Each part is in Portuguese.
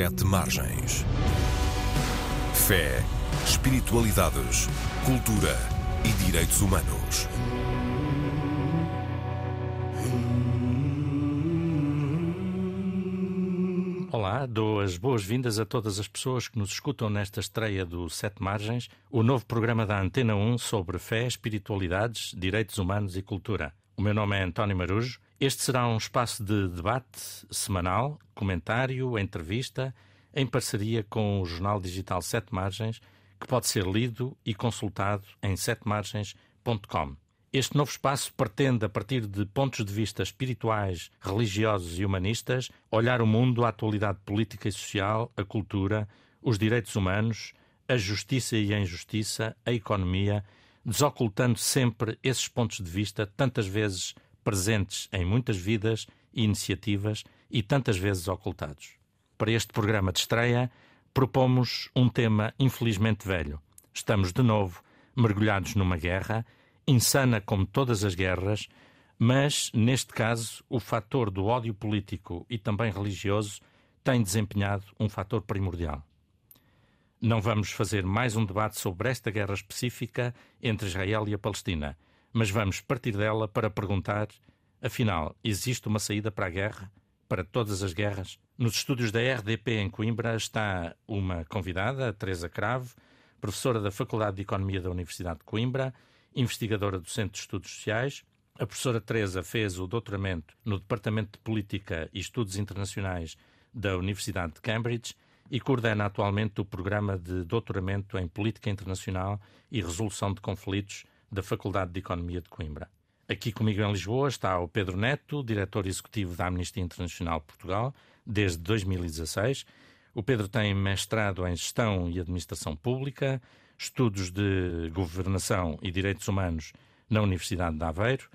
Sete Margens. Fé, espiritualidades, cultura e direitos humanos. Olá, dou as boas-vindas a todas as pessoas que nos escutam nesta estreia do Sete Margens, o novo programa da Antena 1 sobre fé, espiritualidades, direitos humanos e cultura. O meu nome é António Marujo. Este será um espaço de debate semanal, comentário, entrevista, em parceria com o jornal digital Sete Margens, que pode ser lido e consultado em setemargens.com. Este novo espaço pretende, a partir de pontos de vista espirituais, religiosos e humanistas, olhar o mundo, a atualidade política e social, a cultura, os direitos humanos, a justiça e a injustiça, a economia, desocultando sempre esses pontos de vista, tantas vezes presentes em muitas vidas e iniciativas e tantas vezes ocultados. Para este programa de estreia, propomos um tema infelizmente velho. Estamos de novo mergulhados numa guerra insana como todas as guerras, mas, neste caso, o fator do ódio político e também religioso tem desempenhado um fator primordial. Não vamos fazer mais um debate sobre esta guerra específica entre Israel e a Palestina, mas vamos partir dela para perguntar: afinal, existe uma saída para a guerra? Para todas as guerras? Nos estúdios da RDP em Coimbra está uma convidada, Teresa Cravo, professora da Faculdade de Economia da Universidade de Coimbra investigadora do Centro de Estudos Sociais. A professora Teresa fez o doutoramento no Departamento de Política e Estudos Internacionais da Universidade de Cambridge e coordena atualmente o programa de doutoramento em Política Internacional e Resolução de Conflitos da Faculdade de Economia de Coimbra. Aqui comigo em Lisboa está o Pedro Neto, diretor executivo da Amnistia Internacional Portugal, desde 2016. O Pedro tem mestrado em Gestão e Administração Pública, estudos de governação e direitos humanos na Universidade de Aveiro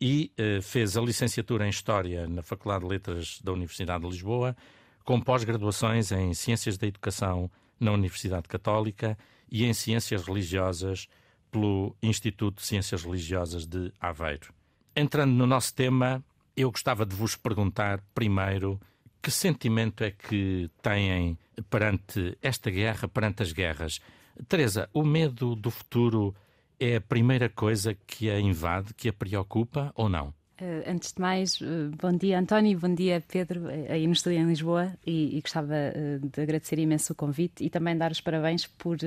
e eh, fez a licenciatura em História na Faculdade de Letras da Universidade de Lisboa, com pós-graduações em Ciências da Educação na Universidade Católica e em Ciências Religiosas pelo Instituto de Ciências Religiosas de Aveiro. Entrando no nosso tema, eu gostava de vos perguntar primeiro que sentimento é que têm perante esta guerra, perante as guerras? Teresa, o medo do futuro é a primeira coisa que a invade, que a preocupa ou não? Uh, antes de mais, uh, bom dia António, bom dia Pedro, eh, aí no estúdio em Lisboa, e, e gostava de agradecer imenso o convite e também dar os parabéns por,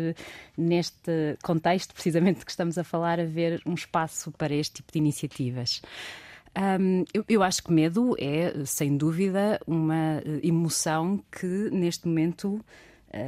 neste contexto, precisamente que estamos a falar, haver um espaço para este tipo de iniciativas. Um, eu, eu, acho que medo é, sem dúvida, uma emoção que neste momento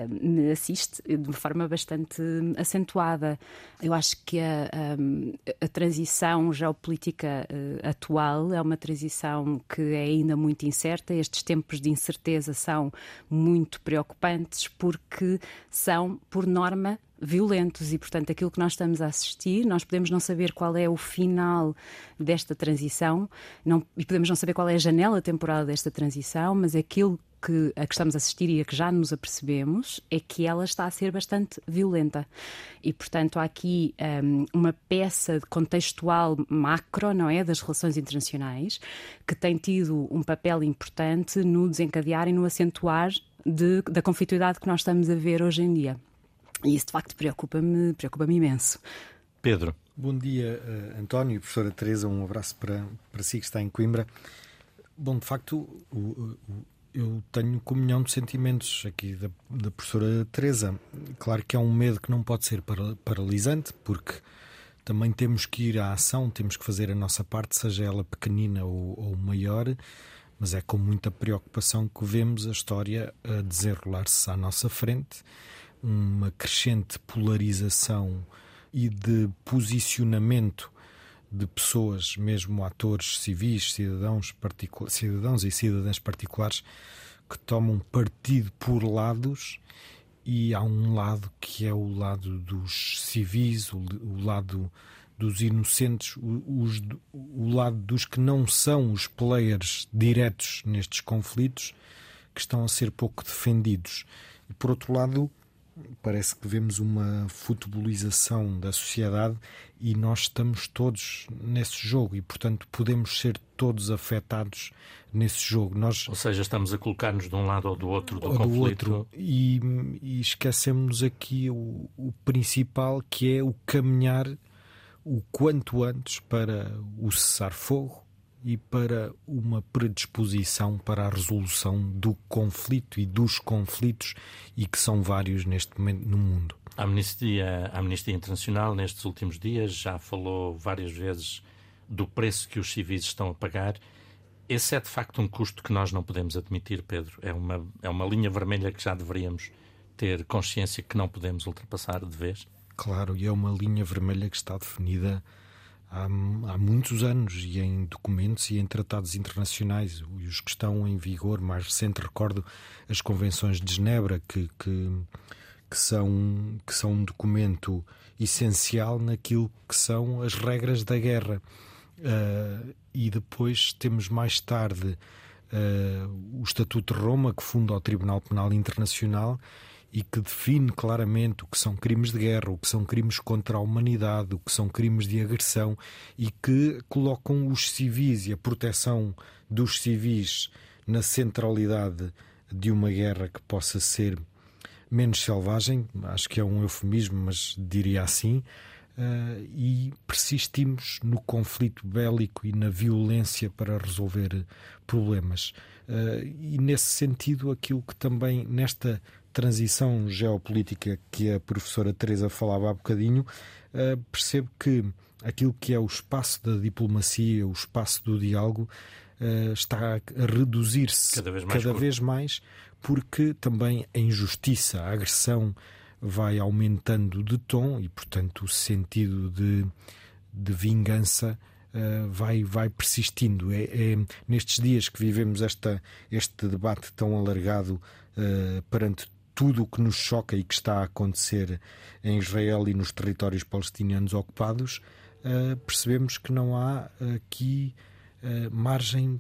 me assiste de uma forma bastante acentuada. Eu acho que a, a, a transição geopolítica uh, atual é uma transição que é ainda muito incerta. Estes tempos de incerteza são muito preocupantes porque são, por norma, violentos e, portanto, aquilo que nós estamos a assistir, nós podemos não saber qual é o final desta transição não, e podemos não saber qual é a janela temporal desta transição, mas aquilo que, a que estamos a assistir e a que já nos apercebemos é que ela está a ser bastante violenta. E, portanto, há aqui um, uma peça contextual macro, não é? Das relações internacionais, que tem tido um papel importante no desencadear e no acentuar de, da conflitualidade que nós estamos a ver hoje em dia. E isso, de facto, preocupa-me preocupa imenso. Pedro. Bom dia, uh, António, professora Teresa, um abraço para, para si que está em Coimbra. Bom, de facto, o, o, eu tenho comunhão de sentimentos aqui da, da professora Teresa. Claro que é um medo que não pode ser paralisante, porque também temos que ir à ação, temos que fazer a nossa parte, seja ela pequenina ou, ou maior, mas é com muita preocupação que vemos a história a desenrolar-se à nossa frente, uma crescente polarização e de posicionamento de pessoas, mesmo atores civis, cidadãos, cidadãos e cidadãs particulares, que tomam partido por lados e há um lado que é o lado dos civis, o, o lado dos inocentes, os, o lado dos que não são os players diretos nestes conflitos, que estão a ser pouco defendidos. E por outro lado, parece que vemos uma futebolização da sociedade e nós estamos todos nesse jogo e, portanto, podemos ser todos afetados nesse jogo. Nós, ou seja, estamos a colocar-nos de um lado ou do outro do ou conflito. Do outro, e, e esquecemos aqui o, o principal, que é o caminhar o quanto antes para o cessar-fogo e para uma predisposição para a resolução do conflito e dos conflitos, e que são vários neste momento no mundo. A Amnistia, a Amnistia Internacional, nestes últimos dias, já falou várias vezes do preço que os civis estão a pagar. Esse é de facto um custo que nós não podemos admitir, Pedro. É uma, é uma linha vermelha que já deveríamos ter consciência que não podemos ultrapassar de vez. Claro, e é uma linha vermelha que está definida há, há muitos anos e em documentos e em tratados internacionais. E os que estão em vigor, mais recente, recordo as convenções de Genebra, que, que, que, são, que são um documento essencial naquilo que são as regras da guerra. Uh, e depois temos mais tarde uh, o Estatuto de Roma, que funda o Tribunal Penal Internacional e que define claramente o que são crimes de guerra, o que são crimes contra a humanidade, o que são crimes de agressão e que colocam os civis e a proteção dos civis na centralidade de uma guerra que possa ser menos selvagem, acho que é um eufemismo, mas diria assim, uh, e persistimos no conflito bélico e na violência para resolver problemas. Uh, e nesse sentido, aquilo que também nesta transição geopolítica que a professora Teresa falava há bocadinho, uh, percebo que aquilo que é o espaço da diplomacia, o espaço do diálogo, uh, está a reduzir-se cada, vez mais, cada vez mais, porque também a injustiça, a agressão vai aumentando de tom e, portanto, o sentido de, de vingança Uh, vai, vai persistindo. É, é, nestes dias que vivemos esta, este debate tão alargado uh, perante tudo o que nos choca e que está a acontecer em Israel e nos territórios palestinianos ocupados, uh, percebemos que não há aqui uh, margem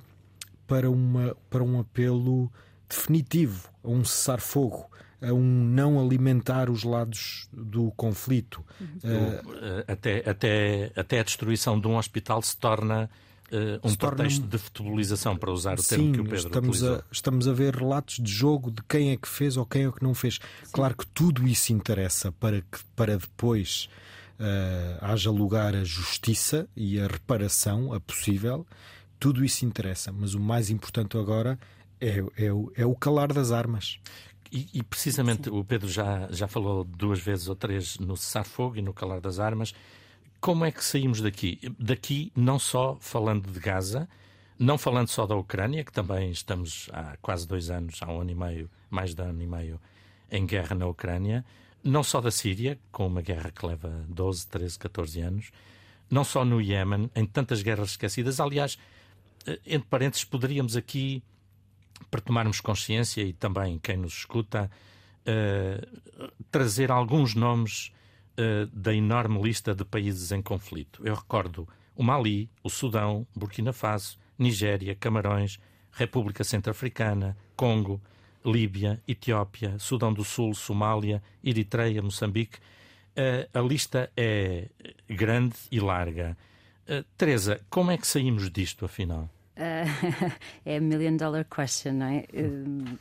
para, uma, para um apelo definitivo, a um cessar-fogo, a um não alimentar os lados do conflito. Uh, até, até, até a destruição de um hospital se torna uh, um pretexto de futebolização, para usar o termo Sim, que o Pedro estamos utilizou. A, estamos a ver relatos de jogo de quem é que fez ou quem é que não fez. Sim. Claro que tudo isso interessa para que para depois uh, haja lugar a justiça e a reparação, a possível. Tudo isso interessa, mas o mais importante agora é, é, é o calar das armas. E, e, precisamente Sim. o Pedro já, já falou duas vezes ou três no cessar-fogo e no calar das armas como é que saímos daqui? Daqui, não só falando de Gaza, não falando só da Ucrânia, que também estamos há quase dois anos, há um ano e meio, mais de um ano e meio, em guerra na Ucrânia, não só da Síria, com uma guerra que leva 12, 13, 14 anos, não só no Iémen, em tantas guerras esquecidas. Aliás, eh, entre parênteses, poderíamos aqui, para tomarmos consciência e também quem nos escuta, uh, trazer alguns nomes uh, da enorme lista de países em conflito. Eu recordo o Mali, o Sudão, Burkina Faso, Nigéria, Camarões, República Centro-Africana, Congo, Líbia, Etiópia, Sudão do Sul, Somália, Eritreia, Moçambique. Uh, a lista é grande e larga. Uh, Teresa, como é que saímos disto, afinal? Uh, é a million dollar question, não é? Uh,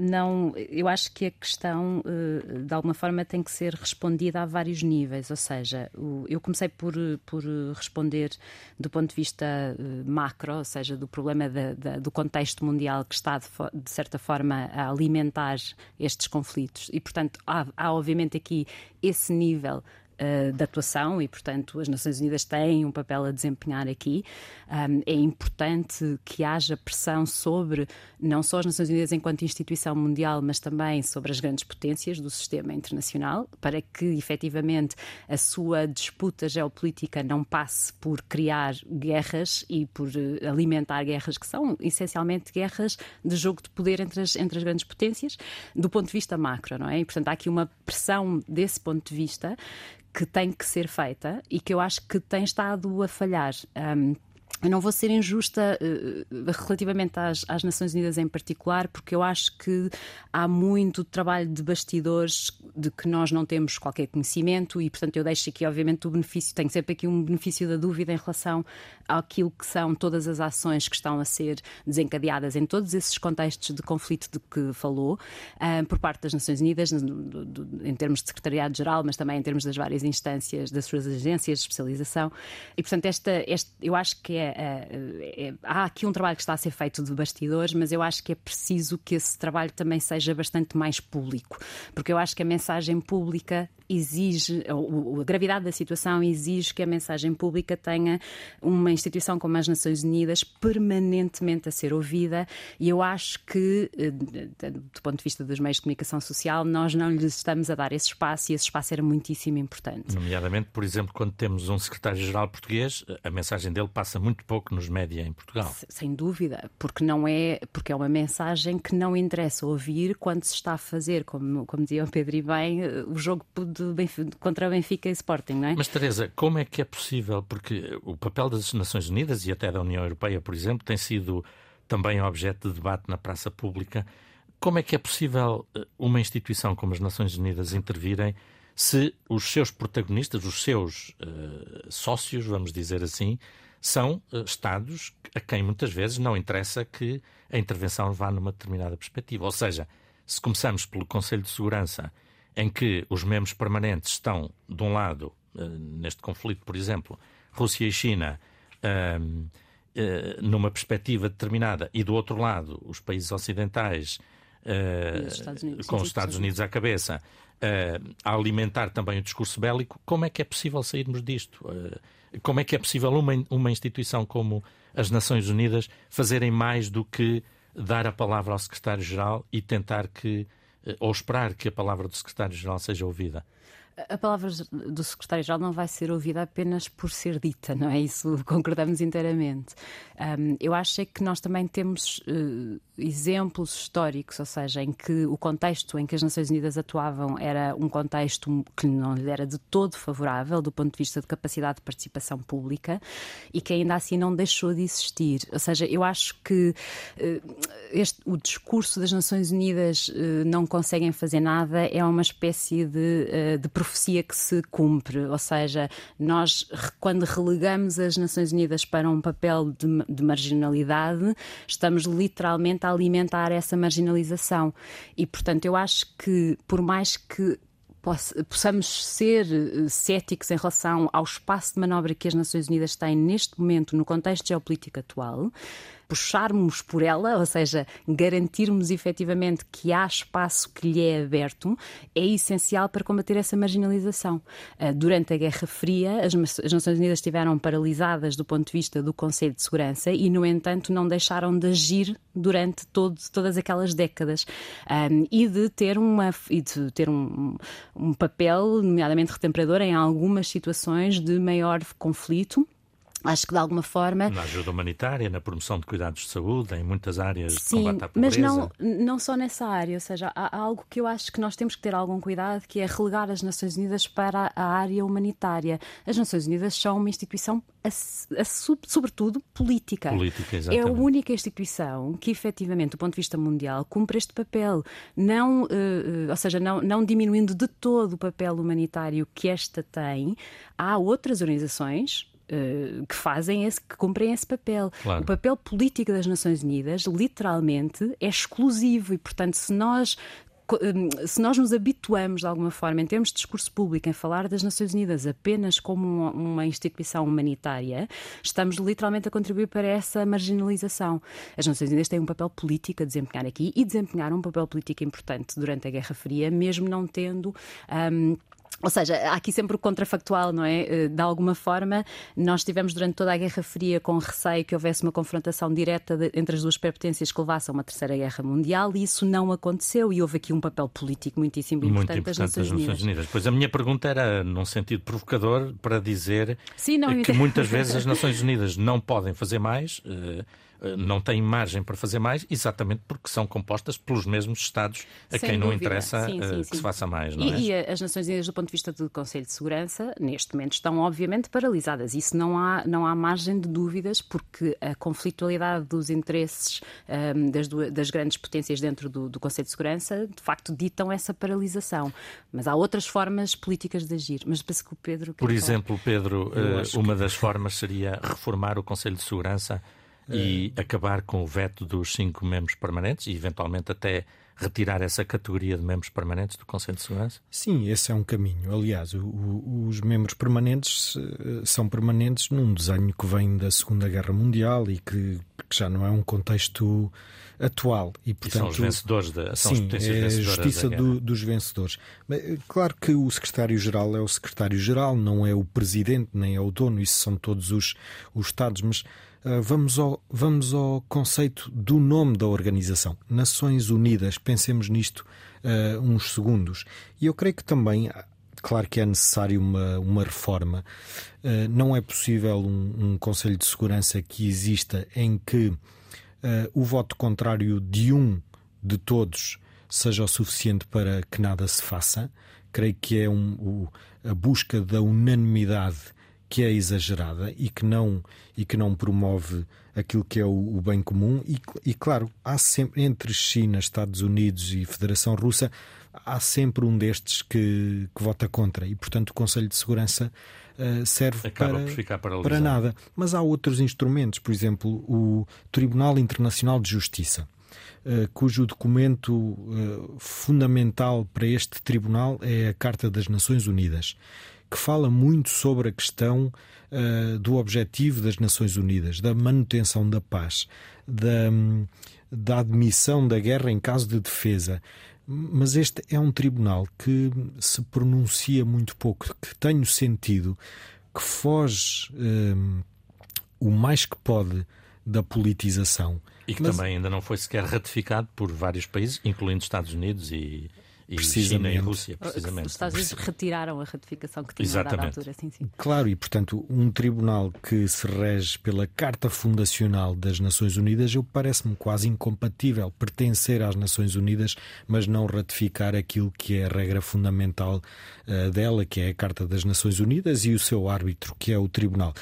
não, eu acho que a questão eh, de alguma forma tem que ser respondida a vários níveis, ou seja, eu comecei por, por responder do ponto de vista eh, macro, ou seja, do problema da, da, do contexto mundial que está de, de, certa forma a alimentar estes conflitos. E, portanto, há, há obviamente aqui esse nível uh, de atuação e, portanto, as Nações Unidas têm um papel a desempenhar aqui. Um, é importante que haja pressão sobre não só as Nações Unidas enquanto instituição mundial, mas também sobre as grandes potências do sistema internacional, para que efetivamente a sua disputa geopolítica não passe por criar guerras e por uh, alimentar guerras que são essencialmente guerras de jogo de poder entre as, entre as grandes potências, do ponto de vista macro, não é? E, portanto, há aqui uma pressão desse ponto de vista que tem que ser feita e que eu acho que tem estado a falhar. Um, eu não vou ser injusta uh, relativamente às, às, Nações Unidas em particular, porque eu acho que há muito trabalho de bastidores de que nós não temos qualquer conhecimento e, portanto, eu deixo aqui, obviamente, o benefício, tenho sempre aqui um benefício da dúvida em relação àquilo que são todas as ações que estão a ser desencadeadas em todos esses contextos de conflito de que falou, uh, por parte das Nações Unidas, em termos de secretariado-geral, mas também em termos das várias instâncias das suas agências de especialização. E, portanto, esta, este, eu acho que é é, é, há aqui um trabalho que está a ser feito de bastidores, mas eu acho que é preciso que esse trabalho também seja bastante mais público, porque eu acho que a mensagem pública exige, a gravidade da situação exige que a mensagem pública tenha uma instituição como as Nações Unidas permanentemente a ser ouvida e eu acho que, eh, do ponto de vista dos meios de comunicação social, nós não lhes estamos a dar esse espaço e esse espaço era muitíssimo importante. Nomeadamente, por exemplo, quando temos um secretário-geral português, a mensagem dele passa muito pouco nos média em Portugal. Sem dúvida, porque não é, porque é uma mensagem que não interessa ouvir quando se está a fazer, como, como dizia o Pedro e bem, eh, o jogo de de contra o Benfica e Sporting, não é? Mas, Teresa, como é que é possível? Porque o papel das Nações Unidas e até da União Europeia, por exemplo, tem sido também objeto de debate na praça pública. Como é que é possível eh, uma instituição como as Nações Unidas intervirem se os seus protagonistas, os seus uh, sócios, vamos dizer assim, são uh, Estados a quem muitas vezes não interessa que a intervenção vá numa determinada perspectiva? Ou seja, se começamos pelo Conselho de Segurança em que os membros permanentes estão, de um lado, eh, neste conflito, por exemplo, Rússia e China, ehm, eh, numa perspectiva determinada, e do outro lado, os países ocidentais, os Unidos, com os Estados Unidos à cabeça, a alimentar também o discurso bélico, como é que é possível sairmos disto? Como é que é possível uma, uma instituição como as Nações Unidas fazerem mais do que dar a palavra ao secretário-geral e tentar que ou esperar que a palavra do secretário-geral seja ouvida? A palavra do secretário-geral não vai ser ouvida apenas por ser dita, não é? Isso concordamos inteiramente. Um, eu acho é que nós também temos uh, exemplos históricos, ou seja, em que o contexto em que as Nações Unidas atuavam era um contexto que não lhe era de todo favorável do ponto de vista de capacidade de participação pública e que ainda assim não deixou de existir. Ou seja, eu acho que uh, este, o discurso das Nações Unidas uh, não conseguem fazer nada é uma espécie de, de profecia que se cumpre, ou seja, nós quando relegamos as Nações Unidas para um papel de, de marginalidade, estamos literalmente a alimentar essa marginalização. E, portanto, eu acho que por mais que possamos ser eh, céticos em relação ao espaço de manobra que as Nações Unidas têm neste momento no contexto geopolítico atual, puxarmos por ela, ou seja, garantirmos efetivamente que há espaço que lhe é aberto, é essencial para combater essa marginalização. Ah, durante a Guerra Fria, as Nações Unidas estiveram paralisadas do ponto de vista do Conselho de Segurança e, no entanto, não deixaram de agir durante todo, todas aquelas décadas um, e de ter, uma, e de ter um, um papel, nomeadamente retemperador, em algumas situações de maior conflito Acho que de alguma forma. Na ajuda humanitária, na promoção de cuidados de saúde, em muitas áreas Sim, de combate à pobreza. Mas não, não só nessa área, ou seja, há algo que eu acho que nós temos que ter algum cuidado, que é relegar as Nações Unidas para a área humanitária. As Nações Unidas são uma instituição, a, a, sobretudo, política. Política, exatamente. É a única instituição que, efetivamente, do ponto de vista mundial, cumpre este papel. Não, uh, ou seja, não, não diminuindo de todo o papel humanitário que esta tem, há outras organizações eh, que fazem esse, que cumprem esse papel. Claro. O papel político das Nações Unidas, literalmente, é exclusivo e, portanto, se nós eh, se nós nos habituamos de alguma forma, em termos de discurso público, em falar das Nações Unidas apenas como uma, uma, instituição humanitária, estamos literalmente a contribuir para essa marginalização. As Nações Unidas têm um papel político a desempenhar aqui e desempenharam um papel político importante durante a Guerra Fria, mesmo não tendo. Um, ou seja, há aqui sempre o contrafactual, não é? Eh, de alguma forma, nós tivemos durante toda a Guerra Fria com receio que houvesse uma confrontação direta de, entre as duas pertences que levasse a uma terceira guerra mundial e isso não aconteceu e houve aqui um papel político muitíssimo importante, muito importante das Nações, Nações Unidas. Pois a minha pergunta era num sentido provocador para dizer Sim, não, que muitas vezes as Nações Unidas não podem fazer mais. Uh, não têm margem para fazer mais, exatamente porque são compostas pelos mesmos Estados a Sem quem não dúvida. interessa Sim, sim, que sim. se faça mais, não E, é? e as Nações Unidas, do ponto de vista do Conselho de Segurança, neste momento estão obviamente paralisadas. Isso não há, não há margem de dúvidas, porque a conflitualidade dos interesses ahm, das, duas- das grandes potências dentro do, do Conselho de Segurança, de facto, ditam essa paralisação. Mas há outras formas políticas de agir. Mas penso que o Pedro. Por falar. exemplo, Pedro, Eu eh, uma das formas seria reformar o Conselho de Segurança e acabar com o veto dos cinco membros permanentes e, eventualmente, até retirar essa categoria de membros permanentes do Conselho de Segurança? Sim, esse é um caminho. Aliás, o- o- os membros permanentes eh, são permanentes num desenho que vem da Segunda Guerra Mundial e que, que já não é um contexto atual. E, E portanto, são os vencedores, da, são as Sim, potências é a justiça do- dos vencedores. Eh, Claro que o secretário-geral é o secretário-geral, não é o presidente, nem é o dono, isso são todos os, os Estados. Mas vamos, ao, vamos ao conceito do nome da organização. Nações Unidas, pensemos nisto ah, uns segundos. E eu creio que também. ah, Claro que é necessário uma, uma reforma. Ah, não é possível um, um Conselho de Segurança que exista em que eh, o voto contrário de um de todos seja o suficiente para que nada se faça. Creio que é um- o- a busca da unanimidade que é exagerada e que não, e que não promove aquilo que é o, o bem comum. E, e, claro, há sempre, entre China, Estados Unidos e Federação Russa, há sempre um destes que, que vota contra. E, portanto, o Conselho de Segurança eh, serve Acaba para, para nada. Mas há outros instrumentos, por exemplo, o Tribunal Internacional de Justiça, eh, cujo documento eh, fundamental para este tribunal é a Carta das Nações Unidas, que fala muito sobre a questão eh, do objetivo das Nações Unidas, da manutenção da paz, da, da admissão da guerra em caso de defesa. Mas este é um tribunal que se pronuncia muito pouco, que tem o sentido que foge hum, o mais que pode da politização. E que Mas- também ainda não foi sequer ratificado por vários países, incluindo Estados Unidos e, e China e Precisamente. Rússia, Os precisamente. Estados Unidos retiraram a ratificação que tinham dada Exatamente. altura. Sim, sim. Claro, e portanto, um tribunal que se rege pela Carta Fundacional das Nações Unidas, eu parece-me quase incompatível pertencer às Nações Unidas, mas não ratificar aquilo que é a regra fundamental eh, dela, que é a Carta das Nações Unidas e o seu árbitro, que é o Tribunal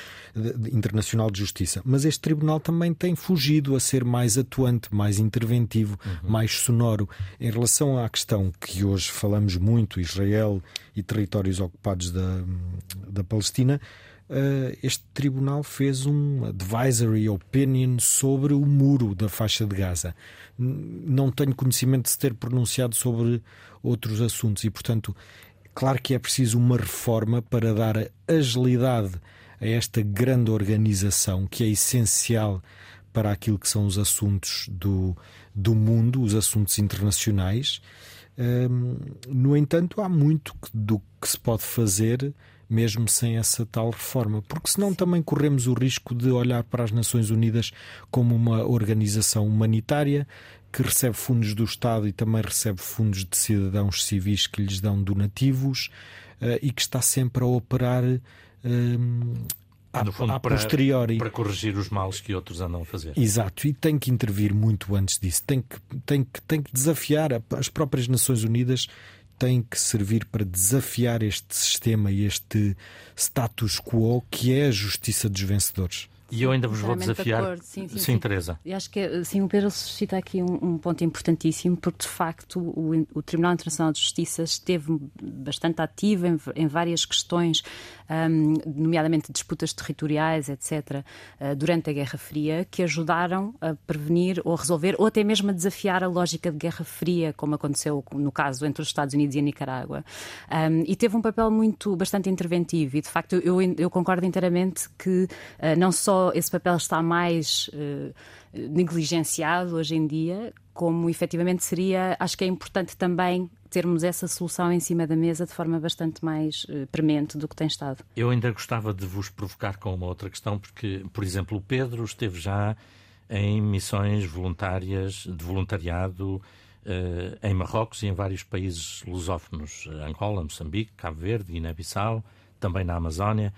Internacional de Justiça. Mas este tribunal também tem fugido a ser mais atuante, mais interventivo, mais sonoro em relação à questão que hoje falamos muito, Israel e territórios ocupados da, da Palestina. eh, Este tribunal fez um advisory opinion sobre o muro da faixa de Gaza. Não tenho conhecimento de se ter pronunciado sobre outros assuntos e, portanto, claro que é preciso uma reforma para dar agilidade a esta grande organização que é essencial para aquilo que são os assuntos do, do mundo, os assuntos internacionais. Hum, no entanto, há muito do que se pode fazer mesmo sem essa tal reforma, porque senão também corremos o risco de olhar para as Nações Unidas como uma organização humanitária que recebe fundos do Estado e também recebe fundos de cidadãos civis que lhes dão donativos eh, e que está sempre a operar No fundo, a para- posteriori. Para corrigir os males que outros andam a fazer. Exato, e tem que intervir muito antes disso. Tem que, tem que, tem que desafiar as próprias Nações Unidas. Têm que servir para desafiar este sistema e este status quo que é a justiça dos vencedores. E eu ainda vos vou Inteiramente de desafiar. acordo. Sim, sim, sim. Teresa. E acho que assim, o Pedro suscita aqui um, um ponto importantíssimo, porque de facto o, o Tribunal Internacional de Justiça esteve bastante ativo em, em várias questões, hum, nomeadamente disputas territoriais, etc., eh, durante a Guerra Fria, que ajudaram a prevenir ou a resolver, ou até mesmo a desafiar a lógica de Guerra Fria, como aconteceu no caso entre os Estados Unidos e a Nicarágua. Hum, e teve um papel muito bastante interventivo, e de facto eu, eu concordo inteiramente que eh, não só esse papel está mais eh, negligenciado hoje em dia, como efetivamente seria, acho que é importante também termos essa solução em cima da mesa de forma bastante mais eh, premente do que tem estado. Eu ainda gostava de vos provocar com uma outra questão, porque, por exemplo, o Pedro esteve já em missões voluntárias, de voluntariado, eh, em Marrocos e em vários países lusófonos, Angola, Moçambique, Cabo Verde, Guiné-Bissau, também na Amazónia.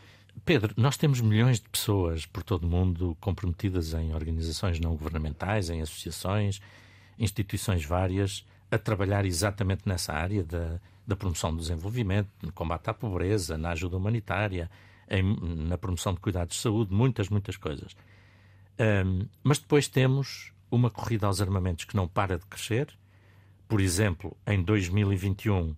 Pedro, nós temos milhões de pessoas por todo o mundo comprometidas em organizações não governamentais, em associações, instituições várias, a trabalhar exatamente nessa área da, da promoção do desenvolvimento, no combate à pobreza, na ajuda humanitária, em, na promoção de cuidados de saúde, muitas, muitas coisas. Um, mas depois temos uma corrida aos armamentos que não para de crescer. Por exemplo, em 2021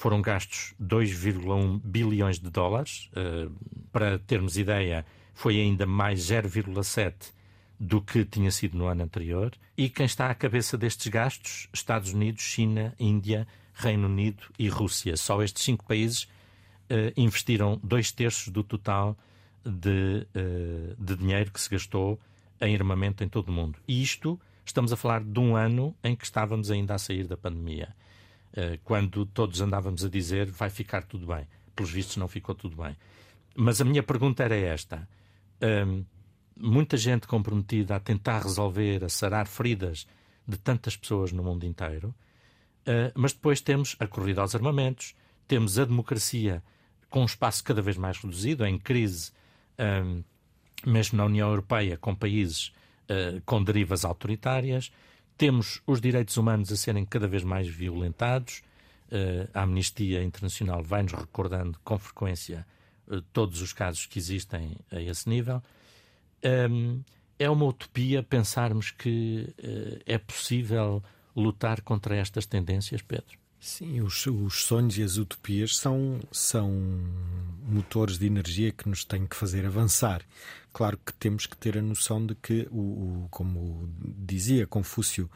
foram gastos 2,1 bilhões de dólares. Uh, para termos ideia, foi ainda mais 0,7 do que tinha sido no ano anterior. E quem está à cabeça destes gastos? Estados Unidos, China, Índia, Reino Unido e Rússia. Só estes cinco países uh, investiram dois terços do total de, uh, de dinheiro que se gastou em armamento em todo o mundo. E isto, estamos a falar de um ano em que estávamos ainda a sair da pandemia. Uh, quando todos andávamos a dizer vai ficar tudo bem. Pelos vistos, não ficou tudo bem. Mas a minha pergunta era esta. Um, muita gente comprometida a tentar resolver, a sarar feridas de tantas pessoas no mundo inteiro, uh, mas depois temos a corrida aos armamentos, temos a democracia com um espaço cada vez mais reduzido, em crise, um, mesmo na União Europeia, com países uh, com derivas autoritárias, temos os direitos humanos a serem cada vez mais violentados. Uh, a Amnistia Internacional vai-nos recordando com frequência todos os casos que existem a esse nível. Um, é uma utopia pensarmos que uh, é possível lutar contra estas tendências, Pedro? Sim, os, os, sonhos e as utopias são, são motores de energia que nos têm que fazer avançar. Claro que temos que ter a noção de que, o, o como dizia Confúcio,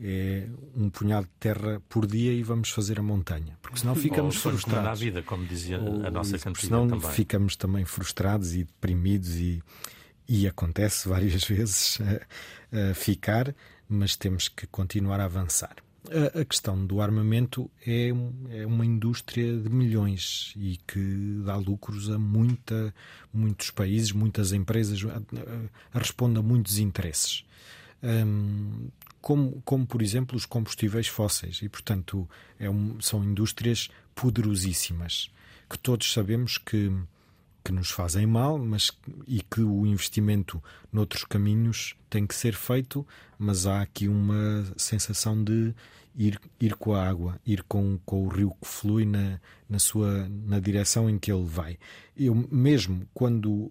é um punhado de terra por dia e vamos fazer a montanha. Porque senão ficamos Ou frustrados. na vida, como dizia Ou, a nossa cantiga senão também. ficamos também frustrados e deprimidos e e acontece várias vezes a, a ficar, mas temos que continuar a avançar. A, a questão do armamento é, é, uma indústria de milhões e que dá lucros a muita, muitos países, muitas empresas, a, responde a muitos interesses. Um, como, como, por exemplo, os combustíveis fósseis, e portanto é um, são indústrias poderosíssimas que todos sabemos que que nos fazem mal, mas e que o investimento noutros caminhos tem que ser feito, mas há aqui uma sensação de ir, ir com a água, ir com, com o rio que flui na, na sua na direção em que ele vai. Eu mesmo quando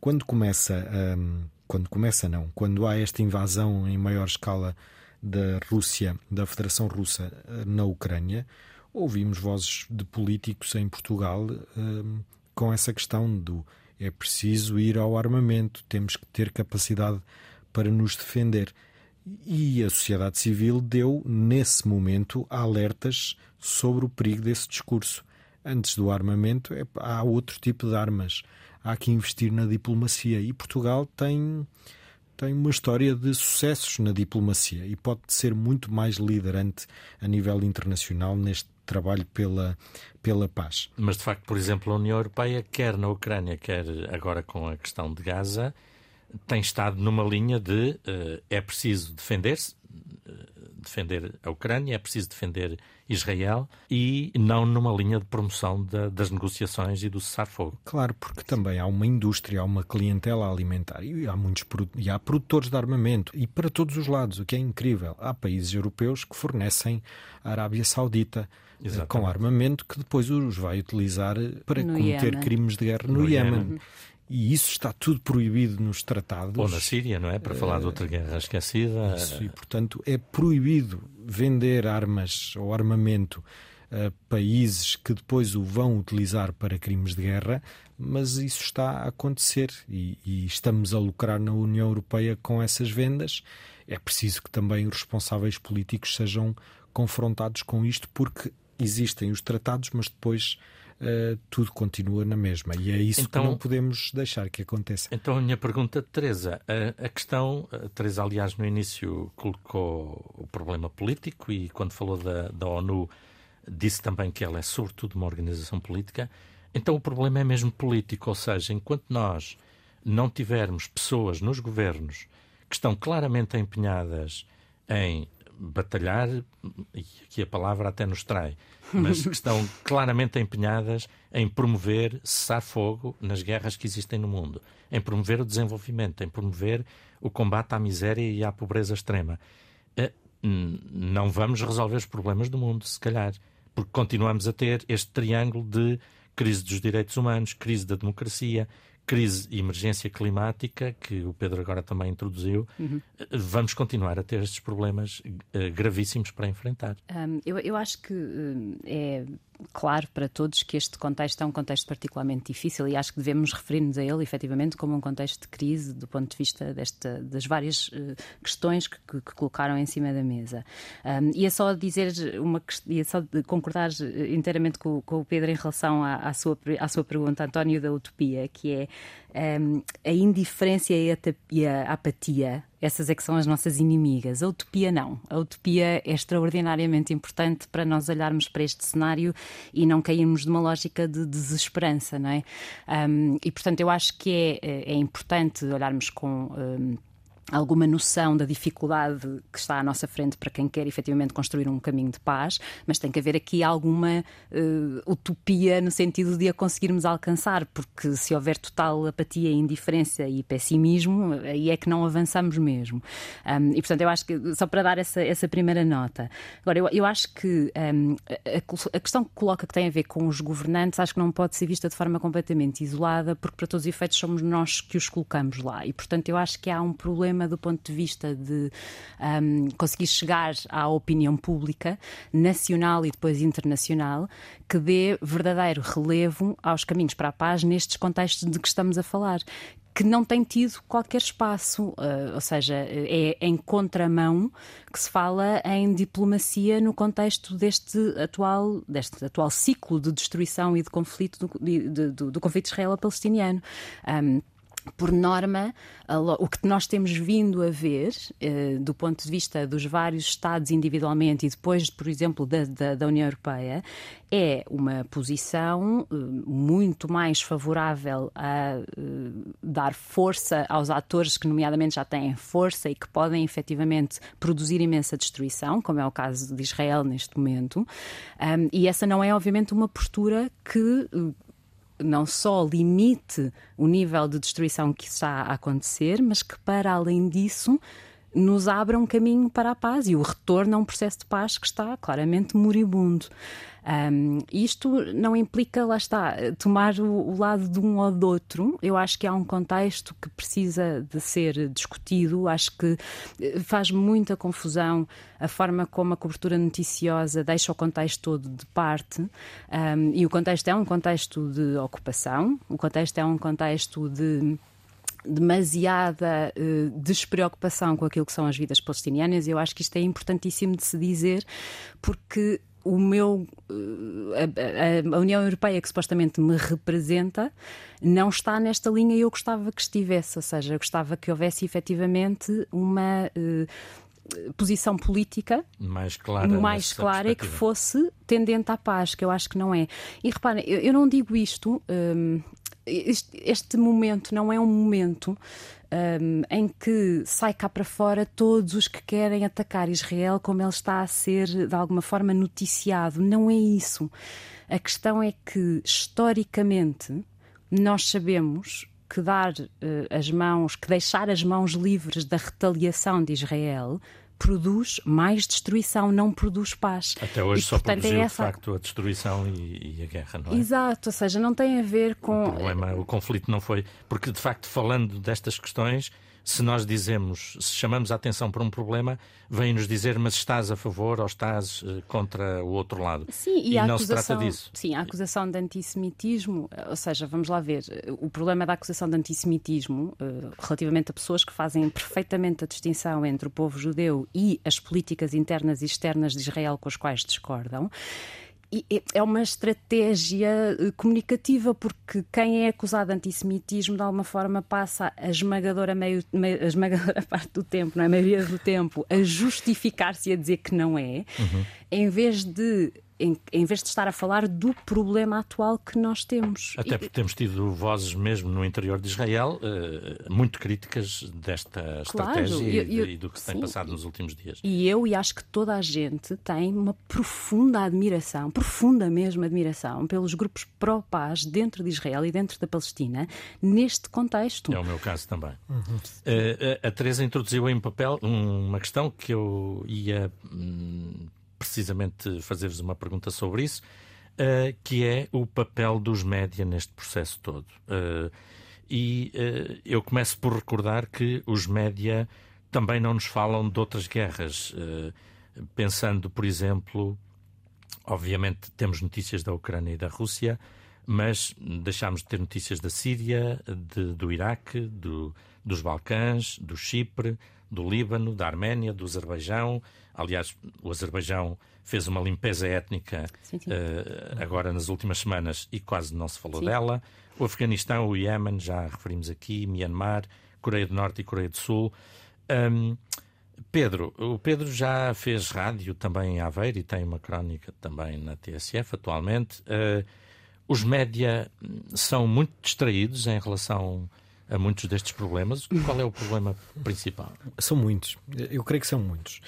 quando começa um, quando começa não, quando há esta invasão em maior escala da Rússia, da Federação Russa eh, na Ucrânia, ouvimos vozes de políticos em Portugal um, com essa questão do é preciso ir ao armamento, temos que ter capacidade para nos defender. E a sociedade civil deu, nesse momento, alertas sobre o perigo desse discurso. Antes do armamento, é, há outro tipo de armas. Há que investir na diplomacia. E Portugal tem, tem uma história de sucessos na diplomacia e pode ser muito mais liderante a nível internacional neste trabalho pela, pela paz. Mas, de facto, por exemplo, a União Europeia, quer na Ucrânia, quer agora com a questão de Gaza, tem estado numa linha de uh, é preciso defender-se, uh, defender a Ucrânia, é preciso defender Israel e não numa linha de promoção da, das negociações e do cessar-fogo. Claro, porque também há uma indústria, há uma clientela alimentar e há muitos e há produtores de armamento e para todos os lados, o que é incrível. Há países europeus que fornecem à Arábia Saudita eh, Exatamente. com armamento que depois os vai utilizar para no cometer crimes de guerra no, no Iémen. E isso está tudo proibido nos tratados. Ou na Síria, não é? Para falar de outra guerra esquecida. Isso, e, portanto, é proibido vender armas ou armamento a países que depois o vão utilizar para crimes de guerra, mas isso está a acontecer e, e estamos a lucrar na União Europeia com essas vendas. É preciso que também os responsáveis políticos sejam confrontados com isto, porque existem os tratados, mas depois uh, tudo continua na mesma. E é isso então, que não podemos deixar que aconteça. Então, a minha pergunta, Teresa, a, a questão, a Teresa, aliás, no início colocou o problema político e quando falou da, da ONU disse também que ela é sobretudo uma organização política. Então, o problema é mesmo político, ou seja, enquanto nós não tivermos pessoas nos governos que estão claramente empenhadas em batalhar, e aqui a palavra até nos trai, mas que estão claramente empenhadas em promover cessar fogo nas guerras que existem no mundo, em promover o desenvolvimento, em promover o combate à miséria e à pobreza extrema. Eh, não vamos resolver os problemas do mundo, se calhar, porque continuamos a ter este triângulo de crise dos direitos humanos, crise da democracia, crise e emergência climática, que o Pedro agora também introduziu, uhum. vamos continuar a ter estes problemas uh, gravíssimos para enfrentar. Um, eu, eu, acho que uh, é claro para todos que este contexto é um contexto particularmente difícil e acho que devemos referir-nos a ele efetivamente como um contexto de crise do ponto de vista desta, das várias uh, questões que, que, que, colocaram em cima da mesa. Um, é só dizer uma é só concordar eh, inteiramente com, com, o Pedro em relação à, à, sua, à sua pergunta, António, da utopia, que é um, a indiferença e a apatia essas é que são as nossas inimigas. A utopia não. A utopia é extraordinariamente importante para nós olharmos para este cenário e não cairmos numa lógica de desesperança, não é? Um, e portanto eu acho que é, é, é importante olharmos com. Um, alguma noção da dificuldade que está à nossa frente para quem quer efetivamente construir um caminho de paz, mas tem que haver aqui alguma uh, utopia no sentido de a conseguirmos alcançar, porque se houver total apatia, indiferença e pessimismo, aí é que não avançamos mesmo. Um, e portanto, eu acho que, só para dar essa, essa primeira nota, agora, eu, eu acho que um, a, a, questão que coloca que tem a ver com os governantes, acho que não pode ser vista de forma completamente isolada, porque para todos os efeitos somos nós que os colocamos lá. E portanto, eu acho que há um problema problema do ponto de vista de um, conseguir chegar à opinião pública nacional e depois internacional que dê verdadeiro relevo aos caminhos para a paz nestes contextos de que estamos a falar que não tem tido qualquer espaço, uh, ou seja, é em contramão que se fala em diplomacia no contexto deste atual, deste atual ciclo de destruição e de conflito do, do, do conflito israelo-palestiniano. Um, por norma, o que nós temos vindo a ver, eh, do ponto de vista dos vários Estados individualmente e depois, por exemplo, da, da, da União Europeia, é uma posição eh, muito mais favorável a eh, dar força aos atores que, nomeadamente, já têm força e que podem efetivamente produzir imensa destruição, como é o caso de Israel neste momento. e essa não é, obviamente, uma postura que não só limite o nível de destruição que está a acontecer, mas que, para além disso, nos abra um caminho para a paz e o retorno a um processo de paz que está claramente moribundo. Um, isto não implica, lá está, tomar o, o, lado de um ou do outro. Eu acho que há um contexto que precisa de ser discutido. Acho que eh, faz muita confusão a forma como a cobertura noticiosa deixa o contexto todo de parte. Um, e o contexto é um contexto de ocupação, o contexto é um contexto de demasiada uh, despreocupação com aquilo que são as vidas palestinianas. Eu acho que isto é importantíssimo de se dizer, porque o meu eh, a, a, União Europeia que supostamente me representa não está nesta linha e eu gostava que estivesse, ou seja, eu gostava que houvesse efetivamente uma uh, posição política mais clara, mais clara e que fosse tendente à paz, que eu acho que não é. E reparem, eu, eu não digo isto. Um, este, este, momento não é um momento um, em que sai cá para fora todos os que querem atacar Israel como ele está a ser de alguma forma noticiado. Não é isso. A questão é que, historicamente, nós sabemos que dar uh, as mãos, que deixar as mãos livres da retaliação de Israel produz mais destruição, não produz paz. Até hoje e, só portanto, produziu, é essa... de facto, a destruição e, e, a guerra, não é? Exato, ou seja, não tem a ver com... O problema, o conflito não foi... Porque, de facto, falando destas questões, se nós dizemos, se chamamos a atenção para um problema, vem-nos dizer, mas estás a favor ou estás uh, contra o outro lado. Sim, e, e não acusação, se trata disso. Sim, a acusação de antissemitismo, ou seja, vamos lá ver, o problema da acusação de antissemitismo relativamente a pessoas que fazem perfeitamente a distinção entre o povo judeu e as políticas internas e externas de Israel com as quais discordam é uma estratégia eh, comunicativa, porque quem é acusado de antissemitismo, de alguma forma, passa a esmagadora, meio, a esmagadora parte do tempo, não é? a maioria do tempo, a justificar-se e a dizer que não é, uhum. em vez de em, em, vez de estar a falar do problema atual que nós temos. Até porque temos tido vozes mesmo no interior de Israel uh, muito críticas desta claro, estratégia eu, eu, e do que se tem passado nos últimos dias. E eu e acho que toda a gente tem uma profunda admiração, profunda mesmo admiração, pelos grupos pró-paz dentro de Israel e dentro da Palestina, neste contexto. É o meu caso também. Uhum. Uh, a Teresa introduziu em papel uma questão que eu ia. Hum, precisamente fazer-vos uma pergunta sobre isso, uh, que é o papel dos média neste processo todo. Uh, e uh, eu começo por recordar que os média também não nos falam de outras guerras. pensando, por exemplo, obviamente temos notícias da Ucrânia e da Rússia, mas deixámos de ter notícias da Síria, de, do Iraque, do, dos Balcãs, do Chipre, do Líbano, da Arménia, do Azerbaijão. Aliás, o Azerbaijão fez uma limpeza étnica sim, sim. Uh, agora nas últimas semanas e quase não se falou sim. dela. O Afeganistão, o Iémen, já referimos aqui, Myanmar, Coreia do Norte e Coreia do Sul. Um, Pedro, o Pedro já fez rádio também em Aveiro e tem uma crónica também na TSF atualmente. Uh, os média são muito distraídos em relação a muitos destes problemas. Qual é o problema principal? São muitos. Eu creio que são muitos.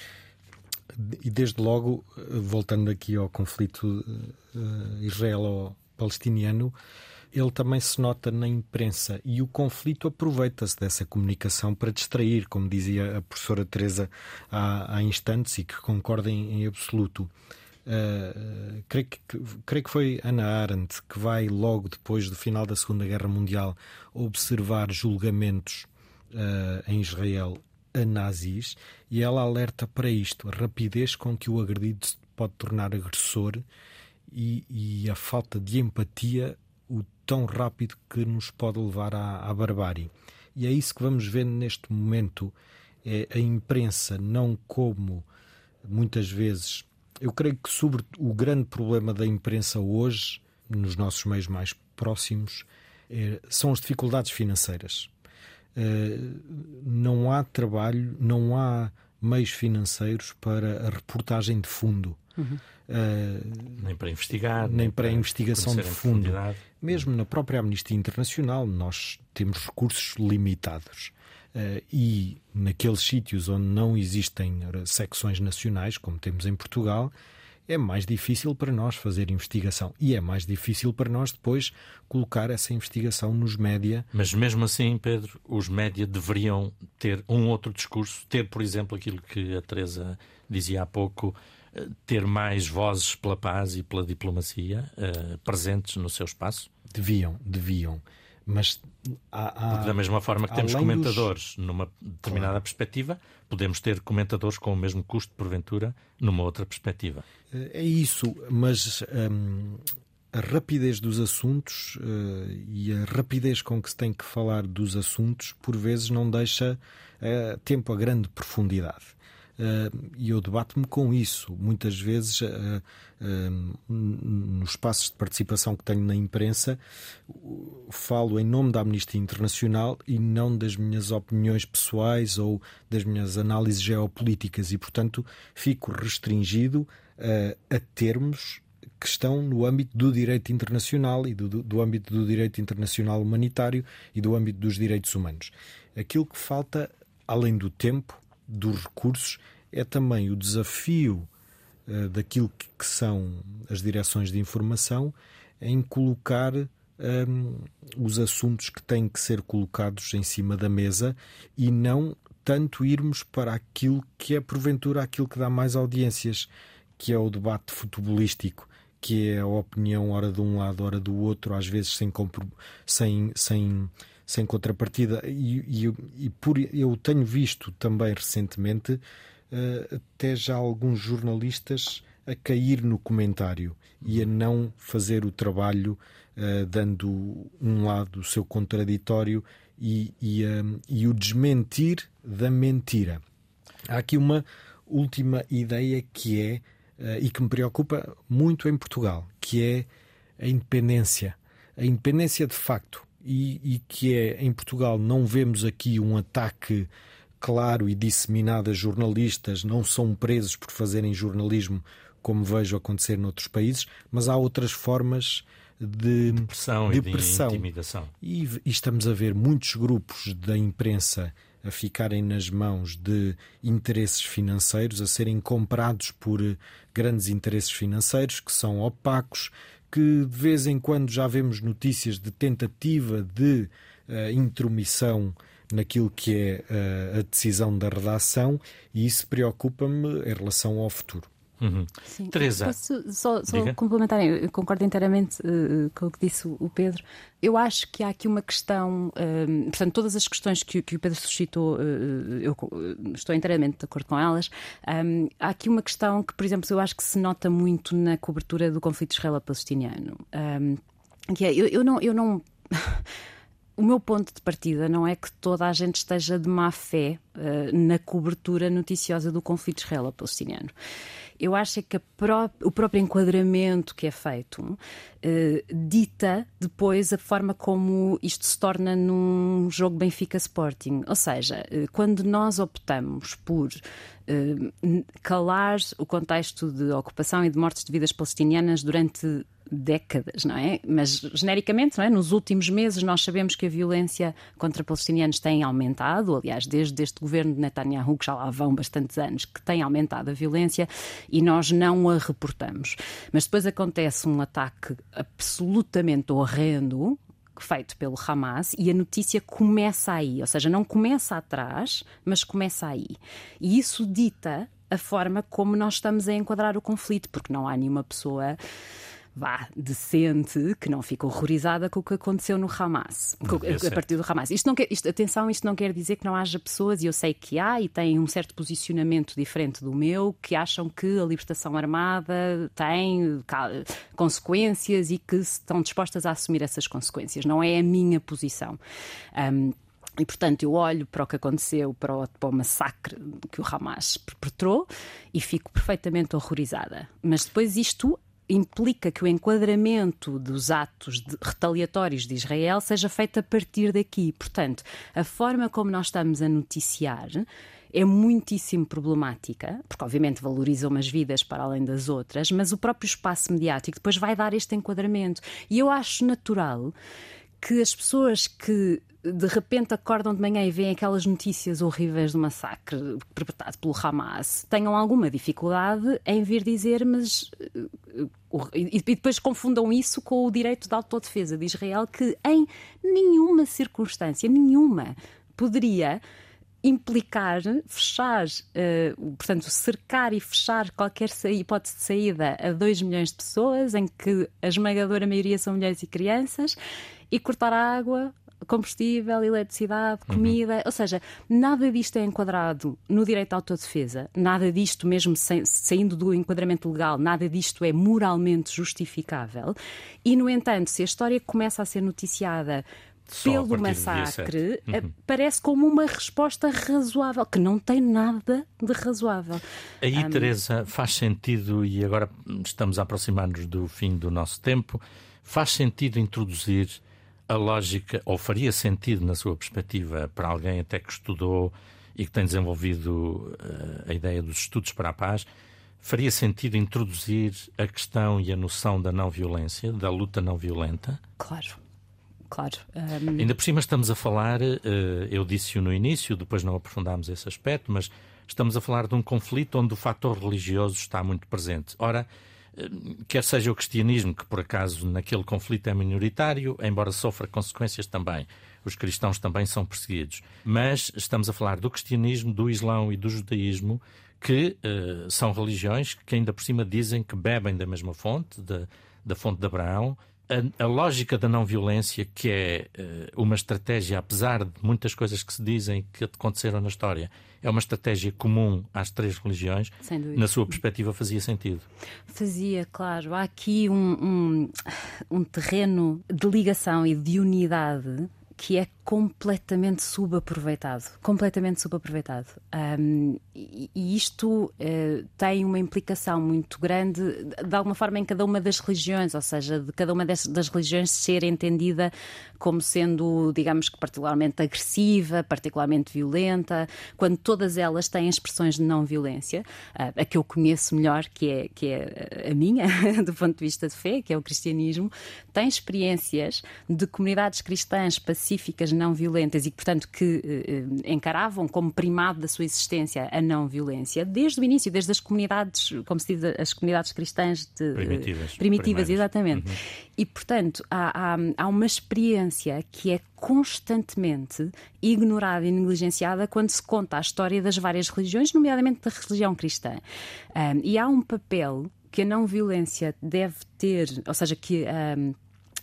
E desde logo, voltando aqui ao conflito uh, israelo-palestiniano, ele também se nota na imprensa e o conflito aproveita-se dessa comunicação para distrair, como dizia a professora Teresa há, há instantes e que concorda em, em absoluto. Uh, creio, que, creio que foi Ana Arendt que vai logo depois do final da Segunda Guerra Mundial observar julgamentos uh, em Israel a nazis e ela alerta para isto, a rapidez com que o agredido se pode tornar agressor e, e a falta de empatia, o tão rápido que nos pode levar à, à barbárie. E é isso que vamos ver neste momento, é a imprensa não como muitas vezes eu creio que sobre o grande problema da imprensa hoje, nos nossos meios mais próximos, é, são as dificuldades financeiras. É, não há trabalho, não há meios financeiros para a reportagem de fundo. Uhum. Uh, nem para investigar, nem, nem para a investigação de fundo. Mesmo na própria Amnistia Internacional, nós temos recursos limitados. Uh, e naqueles sítios onde não existem secções nacionais, como temos em Portugal, é mais difícil para nós fazer investigação e é mais difícil para nós depois colocar essa investigação nos média. Mas mesmo assim, Pedro, os média deveriam ter um outro discurso, ter, por exemplo, aquilo que a Teresa dizia há pouco, eh, ter mais vozes pela paz e pela diplomacia uh, presentes no seu espaço? Deviam, deviam. Mas há, há, da mesma forma que temos comentadores dos... numa determinada claro. perspectiva, podemos ter comentadores com o mesmo custo, porventura, numa outra perspectiva. É isso, mas hum, a rapidez dos assuntos uh, e a rapidez com que se tem que falar dos assuntos, por vezes, não deixa uh, tempo a grande profundidade. Eh, e eu debato-me com isso. Muitas vezes, eh, eh, nos espaços de participação que tenho na imprensa, falo em nome da Amnistia Internacional e não das minhas opiniões pessoais ou das minhas análises geopolíticas, e, portanto, fico restringido a termos que estão no âmbito do direito internacional e do, do, âmbito do direito internacional humanitário e do âmbito dos direitos humanos. Aquilo que falta, além do tempo, dos recursos é também o desafio uh, daquilo que, que, são as direções de informação em colocar um, ehm, os assuntos que têm que ser colocados em cima da mesa e não tanto irmos para aquilo que é porventura aquilo que dá mais audiências, que é o debate futebolístico, que é a opinião ora de um lado, ora do outro, às vezes sem, sem, sem sem contrapartida. E, e, e por, eu tenho visto também recentemente uh, até já alguns jornalistas a cair no comentário e a não fazer o trabalho uh, dando um lado o seu contraditório e, e, uh, e o desmentir da mentira. Há aqui uma última ideia que é e que me preocupa muito em Portugal, que é a independência. A independência de facto e, e que é em Portugal não vemos aqui um ataque claro e disseminado a jornalistas, não são presos por fazerem jornalismo como vejo acontecer noutros países, mas há outras formas de, de pressão de e de pressão. intimidação. E, e estamos a ver muitos grupos da imprensa a ficarem nas mãos de interesses financeiros, a serem comprados por grandes interesses financeiros que são opacos, que de vez em quando já vemos notícias de tentativa de uh, intromissão naquilo que é uh, a decisão da redação, e isso preocupa-me em relação ao futuro. Uhum. Sim. Teresa. Posso só, só complementar, eu concordo inteiramente uh, com o que disse o Pedro. Eu acho que há aqui uma questão, uh, portanto, todas as questões que, que o Pedro suscitou, uh, eu estou inteiramente de acordo com elas. Um, há aqui uma questão que, por exemplo, eu acho que se nota muito na cobertura do conflito israelo-palestiniano, um, que é, eu, eu não. Eu não o meu ponto de partida não é que toda a gente esteja de má fé uh, na cobertura noticiosa do conflito israelo-palestiniano. Eu acho que pró o próprio enquadramento que é feito uh, dita depois a forma como isto se torna num jogo Benfica Sporting. Ou seja, uh, quando nós optamos por calar o contexto de ocupação e de mortes de vidas palestinianas durante décadas, não é? Mas genericamente, não é? Nos últimos meses nós sabemos que a violência contra palestinianos tem aumentado, aliás, desde este governo de Netanyahu, que já lá vão bastantes anos, que tem aumentado a violência e nós não a reportamos. Mas depois acontece um ataque absolutamente horrendo, feito pelo Hamas e a notícia começa aí, ou seja, não começa atrás, mas começa aí. E isso dita a forma como nós estamos a enquadrar o conflito, porque não há nenhuma pessoa vá, decente, que não fica horrorizada com o que aconteceu no Hamas, com, a partir do Hamas. Isto não quer, isto, atenção, isto não quer dizer que não haja pessoas, e eu sei que há, e têm um certo posicionamento diferente do meu, que acham que a libertação armada tem consequências e que estão dispostas a assumir essas consequências. Não é a minha posição. Um, e, portanto, eu olho para o que aconteceu, para o, para o, massacre que o Hamas perpetrou e fico perfeitamente horrorizada. Mas depois isto implica que o enquadramento dos atos de, retaliatórios de Israel seja feito a partir daqui. Portanto, a forma como nós estamos a noticiar é muitíssimo problemática, porque obviamente valoriza umas vidas para além das outras, mas o próprio espaço mediático depois vai dar este enquadramento. E eu acho natural que as pessoas que de repente acordam de manhã e veem aquelas notícias horríveis do massacre perpetrado pelo Hamas, tenham alguma dificuldade em vir dizer, mas. Eh, e depois confundam isso com o direito de autodefesa de Israel, que em nenhuma circunstância, nenhuma, poderia implicar fechar, uh, portanto, cercar e fechar qualquer hipótese de saída a 2 milhões de pessoas, em que a esmagadora maioria são mulheres e crianças, e cortar a água combustível, eletricidade, uhum. comida, uhum. ou seja, nada disto é enquadrado no direito à autodefesa, nada disto, mesmo saindo do enquadramento legal, nada disto é moralmente justificável. E, no entanto, se a história começa a ser noticiada pelo massacre, eh, uhum. parece como uma resposta razoável, que não tem nada de razoável. Aí, um... Teresa, faz sentido, e agora estamos a aproximar-nos do fim do nosso tempo, faz sentido introduzir a lógica, ou faria sentido na sua perspectiva, para alguém até que estudou e que tem desenvolvido uh, a ideia dos estudos para a paz, faria sentido introduzir a questão e a noção da não violência, da luta não violenta? Claro. Claro. Um... Ainda por cima estamos a falar, uh, eu disse-o no início, depois não aprofundámos esse aspecto, mas estamos a falar de um conflito onde o fator religioso está muito presente. Ora, quer seja o cristianismo, que por acaso naquele conflito é minoritário, embora sofra consequências também. Os cristãos também são perseguidos. Mas estamos a falar do cristianismo, do islão e do judaísmo, que uh, são religiões que ainda por cima dizem que bebem da mesma fonte, da, da fonte de Abraão, a, a, lógica da não violência, que é uh, uma estratégia, apesar de muitas coisas que se dizem que aconteceram na história, é uma estratégia comum às três religiões. Na sua perspectiva, fazia sentido? Fazia, claro. Há aqui um, um, um terreno de ligação e de unidade que é completamente subaproveitado. Completamente subaproveitado. Um, e, e, isto uh, tem uma implicação muito grande, de alguma forma, em cada uma das religiões, ou seja, de cada uma das, das religiões ser entendida como sendo, digamos que, particularmente agressiva, particularmente violenta, quando todas elas têm expressões de não violência. Uh, a que eu conheço melhor, que é, que é a minha, do ponto de vista de fé, que é o cristianismo, tem experiências de comunidades cristãs pacíficas não violentas e, portanto, que eh, encaravam como primado da sua existência a não violência, desde o início, desde as comunidades, como se diz, as comunidades cristãs de, primitivas. Primitivas, exatamente. Uhum. E, portanto, há, há, há uma experiência que é constantemente ignorada e negligenciada quando se conta a história das várias religiões, nomeadamente da religião cristã. Um, e há um papel que a não violência deve ter, ou seja, que um,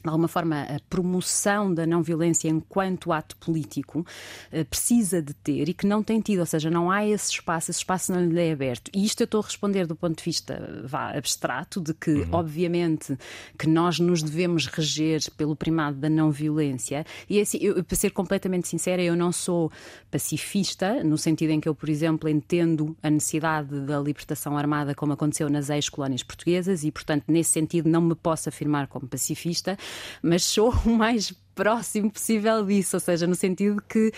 de alguma forma, a promoção da não violência enquanto ato político eh, precisa de ter e que não tem tido, ou seja, não há esse espaço, esse espaço não lhe é aberto. E isto eu estou a responder do ponto de vista vá, abstrato, de que, uhum. obviamente, que nós nos devemos reger pelo primado da não violência. E assim, eu, para ser completamente sincera, eu não sou pacifista, no sentido em que eu, por exemplo, entendo a necessidade da libertação armada, como aconteceu nas ex-colónias portuguesas, e, portanto, nesse sentido, não me posso afirmar como pacifista mas sou o mais próximo possível disso, ou seja, no sentido que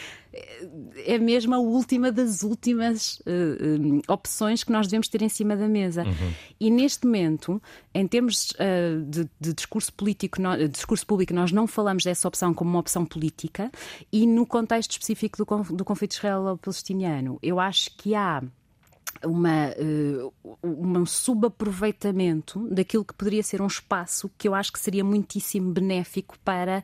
é mesmo a última das últimas uh, opções que nós devemos ter em cima da mesa. Uhum. E neste momento, em termos uh, de, de, discurso político, no, de discurso público, nós não falamos dessa opção como uma opção política, e no contexto específico do, do conflito israelo-palestiniano, eu acho que há uma, uh, um subaproveitamento daquilo que poderia ser um espaço que eu acho que seria muitíssimo benéfico para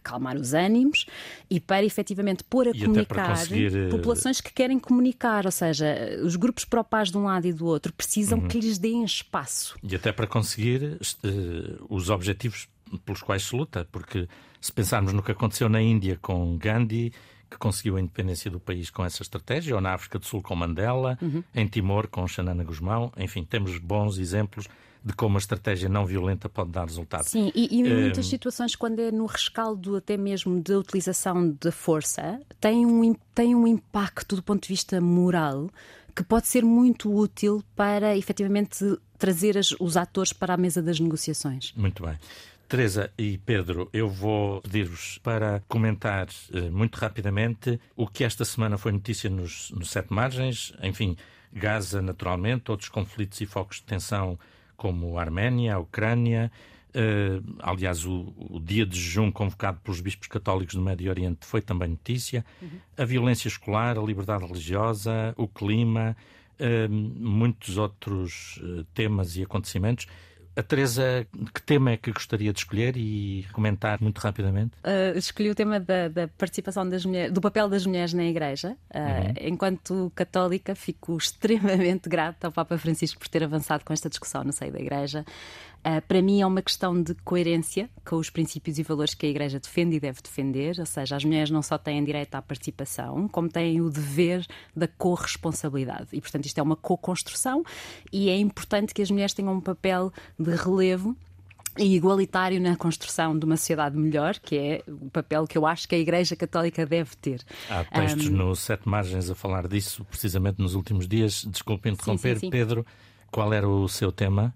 acalmar os ânimos e para efetivamente pôr a e comunicar conseguir... Eh, populações que querem comunicar, ou seja, os grupos pró-paz de um lado e do outro precisam uhum. que lhes deem espaço. E até para conseguir uh, os objetivos pelos quais se luta, porque se pensarmos no que aconteceu na Índia com Gandhi, que conseguiu a independência do país com essa estratégia, ou na África do Sul com Mandela, uhum. em Timor com Xanana Guzmão. Enfim, temos bons exemplos de como a estratégia não violenta pode dar resultado. Sim, e, e em muitas situações, quando é no rescaldo até mesmo da utilização da força, tem um, tem um impacto do ponto de vista moral que pode ser muito útil para efetivamente trazer as, os atores para a mesa das negociações. Muito bem. Teresa e Pedro, eu vou pedir-vos para comentar eh, muito rapidamente o que esta semana foi notícia nos, nos Sete Margens. Enfim, Gaza, naturalmente, outros conflitos e focos de tensão como a Arménia, a Ucrânia. Uh, aliás, o, o, dia de jejum convocado pelos bispos católicos do Médio Oriente foi também notícia. Uhum. A violência escolar, a liberdade religiosa, o clima, uh, muitos outros temas e acontecimentos. A Teresa, que tema é que gostaria de escolher e comentar muito rapidamente? Uh, escolhi o tema da, da, participação das mulheres, do papel das mulheres na Igreja. Uh, uhum. Enquanto católica, fico extremamente grata ao Papa Francisco por ter avançado com esta discussão no seio da Igreja. Uh, para mim é uma questão de coerência com os princípios e valores que a Igreja defende e deve defender, ou seja, as mulheres não só têm direito à participação, como têm o dever da corresponsabilidade. E, portanto, isto é uma co-construção e é importante que as mulheres tenham um papel de relevo e igualitário na construção de uma sociedade melhor, que é o papel que eu acho que a Igreja Católica deve ter. Há textos um... no Sete Margens a falar disso, precisamente nos últimos dias. Desculpe interromper, sim, sim, sim. Pedro, qual era o seu tema?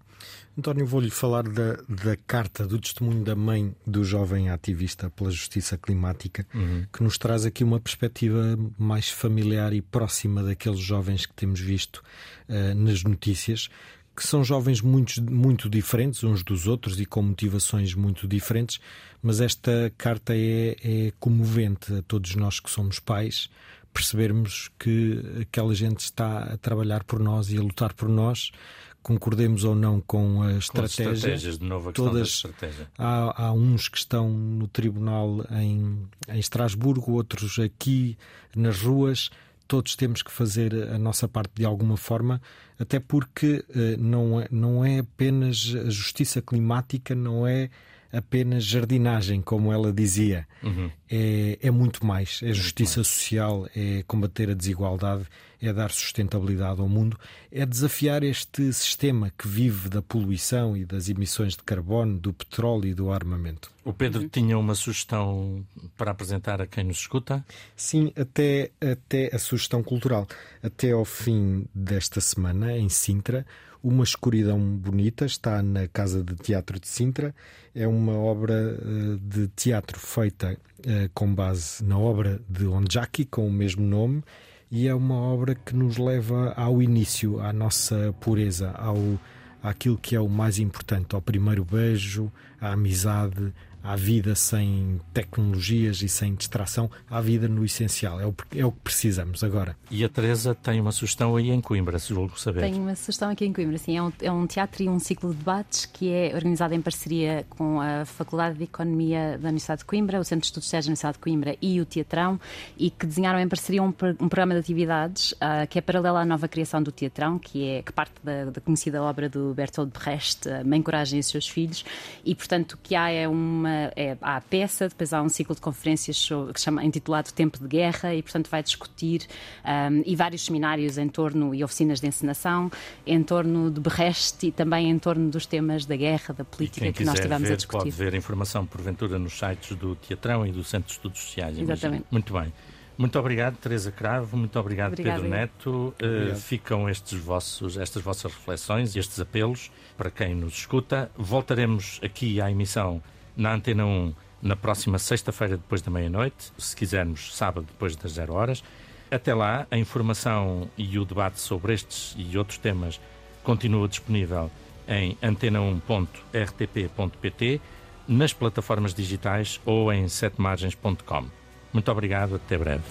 António, vou-lhe falar da, da carta do testemunho da mãe do jovem ativista pela justiça climática, uhum. que nos traz aqui uma perspectiva mais familiar e próxima daqueles jovens que temos visto uh, nas notícias, que são jovens muito, muito diferentes uns dos outros e com motivações muito diferentes, mas esta carta é, é comovente a todos nós que somos pais, percebermos que aquela gente está a trabalhar por nós e a lutar por nós concordemos ou não com a estratégia. Com estratégias, de novo, a todas, da estratégia. Há, há uns que estão no tribunal em, em Estrasburgo, outros aqui nas ruas. Todos temos que fazer a nossa parte de alguma forma, até porque eh, não, é, não é apenas a justiça climática, não é apenas jardinagem, como ela dizia. Uhum. É, é muito mais. É justiça mais. social, é combater a desigualdade, é dar sustentabilidade ao mundo, é desafiar este sistema que vive da poluição e das emissões de carbono, do petróleo e do armamento. O Pedro uhum. tinha uma sugestão para apresentar a quem nos escuta? Sim, até, até a sugestão cultural. Até ao fim desta semana, em Sintra, uma Escuridão Bonita está na Casa de Teatro de Sintra. É uma obra eh, de teatro feita eh, com base na obra de Onjaki, com o mesmo nome, e é uma obra que nos leva ao início, à nossa pureza, ao, àquilo que é o mais importante, ao primeiro beijo, à amizade, à vida sem tecnologias e sem distração, à vida no essencial. É o, é o que precisamos agora. E a Teresa tem uma sugestão aí em Coimbra, se julgo saber. Tenho uma sugestão aqui em Coimbra, sim. É um, é um teatro e um ciclo de debates que é organizado em parceria com a Faculdade de Economia da Universidade de Coimbra, o Centro de Estudos Sérgio da Universidade de Coimbra e o Teatrão, e que desenharam em parceria um, um programa de atividades uh, que é paralelo à nova criação do Teatrão, que é que parte da, da conhecida obra do Bertolt Brecht, Mãe Coragem e os seus filhos, e portanto o que há é uma é, há a peça, depois há um ciclo de conferências sobre, que chama intitulado Tempo de Guerra e, portanto, vai discutir um, e vários seminários em torno e oficinas de encenação em torno de Brecht e também em torno dos temas da guerra, da política que nós tivemos ver, a discutir. Pode ver informação, porventura, nos sites do Teatrão e do Centro de Estudos Sociais. Exatamente. Imagino. Muito bem. Muito obrigado, Teresa Cravo, muito obrigado, Obrigada, Pedro Neto. Uh, ficam estes vossos, estas vossas reflexões e estes apelos para quem nos escuta. Voltaremos aqui à emissão na Antena 1 na próxima sexta-feira, depois da meia-noite, se quisermos, sábado, depois das zero horas. Até lá, a informação e o debate sobre estes e outros temas continua disponível em antena1.rtp.pt, nas plataformas digitais ou em setemargens.com. Muito obrigado, até breve.